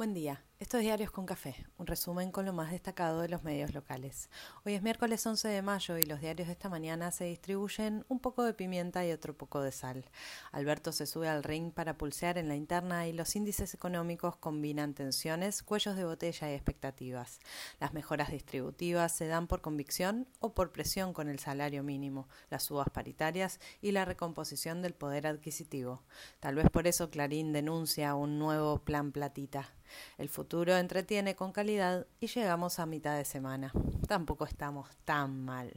Buen día. Esto es Diarios con Café, un resumen con lo más destacado de los medios locales. Hoy es miércoles 11 de mayo y los diarios de esta mañana se distribuyen un poco de pimienta y otro poco de sal. Alberto se sube al ring para pulsear en la interna y los índices económicos combinan tensiones, cuellos de botella y expectativas. Las mejoras distributivas se dan por convicción o por presión con el salario mínimo, las subas paritarias y la recomposición del poder adquisitivo. Tal vez por eso Clarín denuncia un nuevo plan platita. El futuro entretiene con calidad y llegamos a mitad de semana. Tampoco estamos tan mal.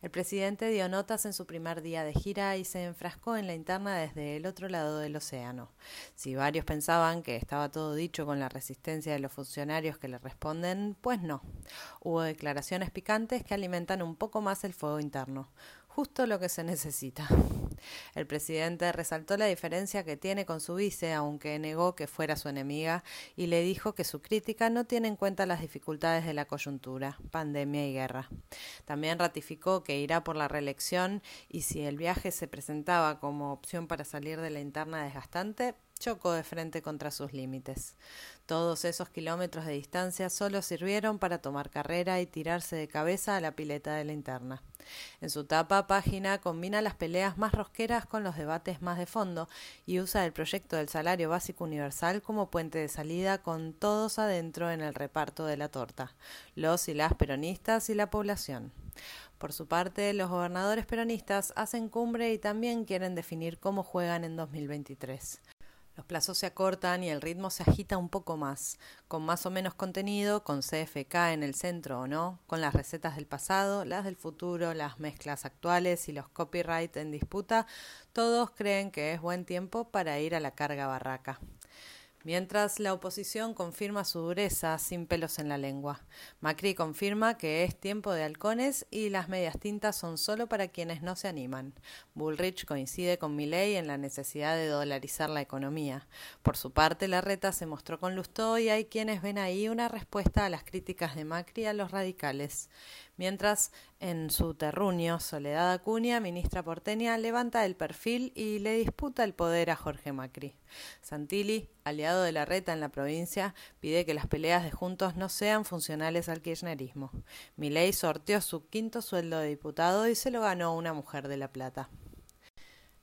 El presidente dio notas en su primer día de gira y se enfrascó en la interna desde el otro lado del océano. Si varios pensaban que estaba todo dicho con la resistencia de los funcionarios que le responden, pues no. Hubo declaraciones picantes que alimentan un poco más el fuego interno justo lo que se necesita. El presidente resaltó la diferencia que tiene con su vice, aunque negó que fuera su enemiga, y le dijo que su crítica no tiene en cuenta las dificultades de la coyuntura, pandemia y guerra. También ratificó que irá por la reelección y si el viaje se presentaba como opción para salir de la interna desgastante, chocó de frente contra sus límites. Todos esos kilómetros de distancia solo sirvieron para tomar carrera y tirarse de cabeza a la pileta de la interna. En su tapa página combina las peleas más rosqueras con los debates más de fondo y usa el proyecto del salario básico universal como puente de salida con todos adentro en el reparto de la torta, los y las peronistas y la población. Por su parte, los gobernadores peronistas hacen cumbre y también quieren definir cómo juegan en 2023. Los plazos se acortan y el ritmo se agita un poco más, con más o menos contenido, con CFK en el centro o no, con las recetas del pasado, las del futuro, las mezclas actuales y los copyright en disputa, todos creen que es buen tiempo para ir a la carga barraca mientras la oposición confirma su dureza sin pelos en la lengua. Macri confirma que es tiempo de halcones y las medias tintas son solo para quienes no se animan. Bullrich coincide con Milley en la necesidad de dolarizar la economía. Por su parte, Larreta se mostró con Lustó y hay quienes ven ahí una respuesta a las críticas de Macri a los radicales mientras en su terruño Soledad Acuña, ministra porteña, levanta el perfil y le disputa el poder a Jorge Macri. Santilli, aliado de la reta en la provincia, pide que las peleas de Juntos no sean funcionales al kirchnerismo. Milei sorteó su quinto sueldo de diputado y se lo ganó una mujer de La Plata.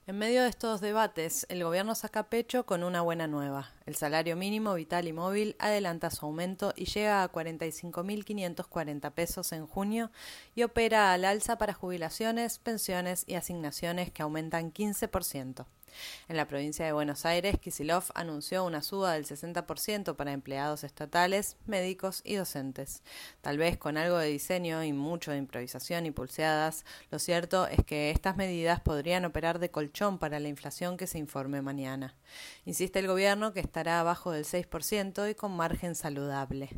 En medio de estos debates, el gobierno saca pecho con una buena nueva. El salario mínimo vital y móvil adelanta su aumento y llega a 45.540 pesos en junio y opera al alza para jubilaciones, pensiones y asignaciones que aumentan 15%. En la provincia de Buenos Aires, Kisilov anunció una suba del 60% para empleados estatales, médicos y docentes. Tal vez con algo de diseño y mucho de improvisación y pulseadas, lo cierto es que estas medidas podrían operar de colchón para la inflación que se informe mañana. Insiste el gobierno que estará abajo del 6% y con margen saludable.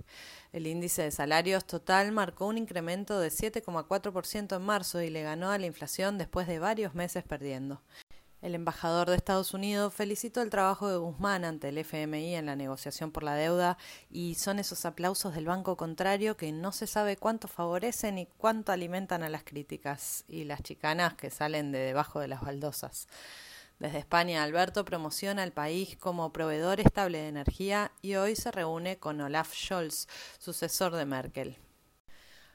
El índice de salarios total marcó un incremento de 7,4% en marzo y le ganó a la inflación después de varios meses perdiendo. El embajador de Estados Unidos felicitó el trabajo de Guzmán ante el FMI en la negociación por la deuda y son esos aplausos del banco contrario que no se sabe cuánto favorecen y cuánto alimentan a las críticas y las chicanas que salen de debajo de las baldosas. Desde España, Alberto promociona al país como proveedor estable de energía y hoy se reúne con Olaf Scholz, sucesor de Merkel.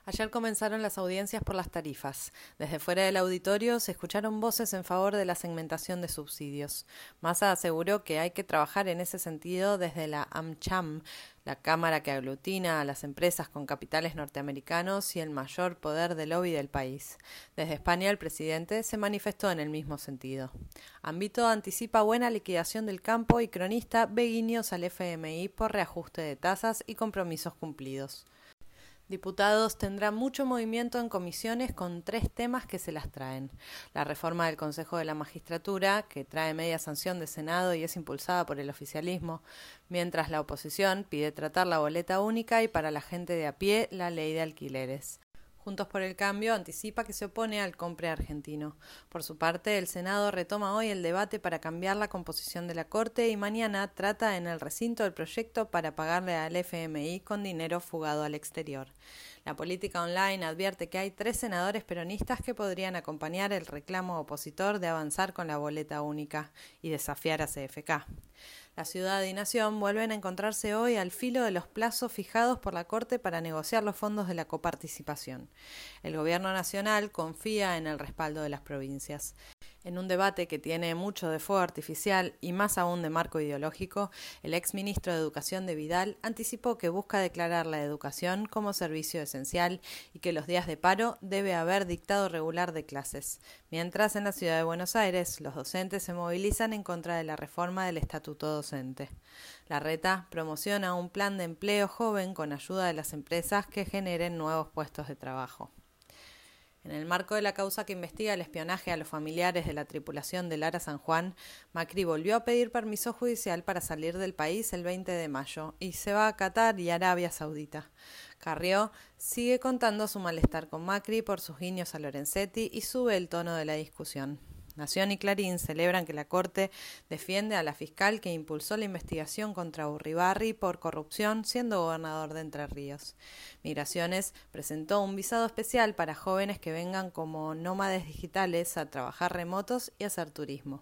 Ayer comenzaron las audiencias por las tarifas. Desde fuera del auditorio se escucharon voces en favor de la segmentación de subsidios. Massa aseguró que hay que trabajar en ese sentido desde la AmCham, la cámara que aglutina a las empresas con capitales norteamericanos y el mayor poder de lobby del país. Desde España el presidente se manifestó en el mismo sentido. Ambito anticipa buena liquidación del campo y cronista ve guiños al FMI por reajuste de tasas y compromisos cumplidos. Diputados tendrán mucho movimiento en comisiones con tres temas que se las traen. La reforma del Consejo de la Magistratura, que trae media sanción de Senado y es impulsada por el oficialismo, mientras la oposición pide tratar la boleta única y para la gente de a pie la ley de alquileres. Juntos por el Cambio anticipa que se opone al compre argentino. Por su parte, el Senado retoma hoy el debate para cambiar la composición de la Corte y mañana trata en el recinto el proyecto para pagarle al FMI con dinero fugado al exterior. La política online advierte que hay tres senadores peronistas que podrían acompañar el reclamo opositor de avanzar con la boleta única y desafiar a CFK. La ciudad y nación vuelven a encontrarse hoy al filo de los plazos fijados por la Corte para negociar los fondos de la coparticipación. El Gobierno Nacional confía en el respaldo de las provincias. En un debate que tiene mucho de fuego artificial y más aún de marco ideológico, el ex ministro de Educación de Vidal anticipó que busca declarar la educación como servicio esencial y que los días de paro debe haber dictado regular de clases. Mientras en la ciudad de Buenos Aires los docentes se movilizan en contra de la reforma del estatuto docente. La RETA promociona un plan de empleo joven con ayuda de las empresas que generen nuevos puestos de trabajo. En el marco de la causa que investiga el espionaje a los familiares de la tripulación del Lara San Juan, Macri volvió a pedir permiso judicial para salir del país el 20 de mayo y se va a Qatar y Arabia Saudita. Carrió sigue contando su malestar con Macri por sus guiños a Lorenzetti y sube el tono de la discusión. Nación y Clarín celebran que la Corte defiende a la fiscal que impulsó la investigación contra Urribarri por corrupción siendo gobernador de Entre Ríos. Migraciones presentó un visado especial para jóvenes que vengan como nómades digitales a trabajar remotos y hacer turismo.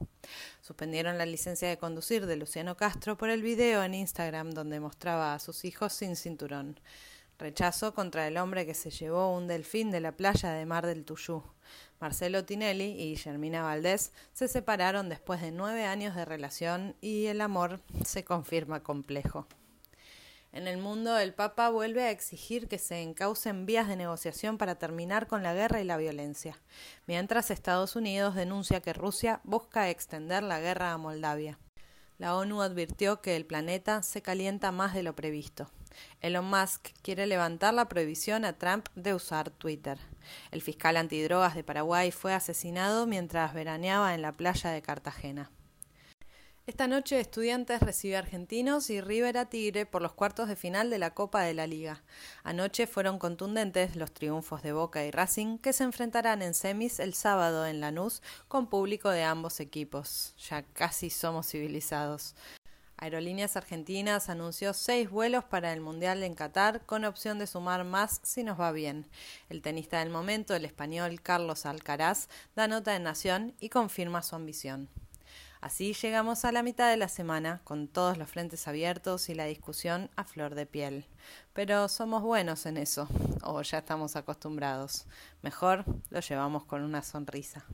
Suspendieron la licencia de conducir de Luciano Castro por el video en Instagram donde mostraba a sus hijos sin cinturón. Rechazo contra el hombre que se llevó un delfín de la playa de Mar del Tuyú. Marcelo Tinelli y Guillermina Valdés se separaron después de nueve años de relación y el amor se confirma complejo. En el mundo, el Papa vuelve a exigir que se encaucen vías de negociación para terminar con la guerra y la violencia, mientras Estados Unidos denuncia que Rusia busca extender la guerra a Moldavia. La ONU advirtió que el planeta se calienta más de lo previsto. Elon Musk quiere levantar la prohibición a Trump de usar Twitter. El fiscal antidrogas de Paraguay fue asesinado mientras veraneaba en la playa de Cartagena. Esta noche Estudiantes recibe a Argentinos y River a Tigre por los cuartos de final de la Copa de la Liga. Anoche fueron contundentes los triunfos de Boca y Racing que se enfrentarán en semis el sábado en Lanús con público de ambos equipos. Ya casi somos civilizados. Aerolíneas Argentinas anunció seis vuelos para el Mundial en Qatar con opción de sumar más si nos va bien. El tenista del momento, el español Carlos Alcaraz, da nota en Nación y confirma su ambición. Así llegamos a la mitad de la semana, con todos los frentes abiertos y la discusión a flor de piel. Pero somos buenos en eso, o ya estamos acostumbrados. Mejor lo llevamos con una sonrisa.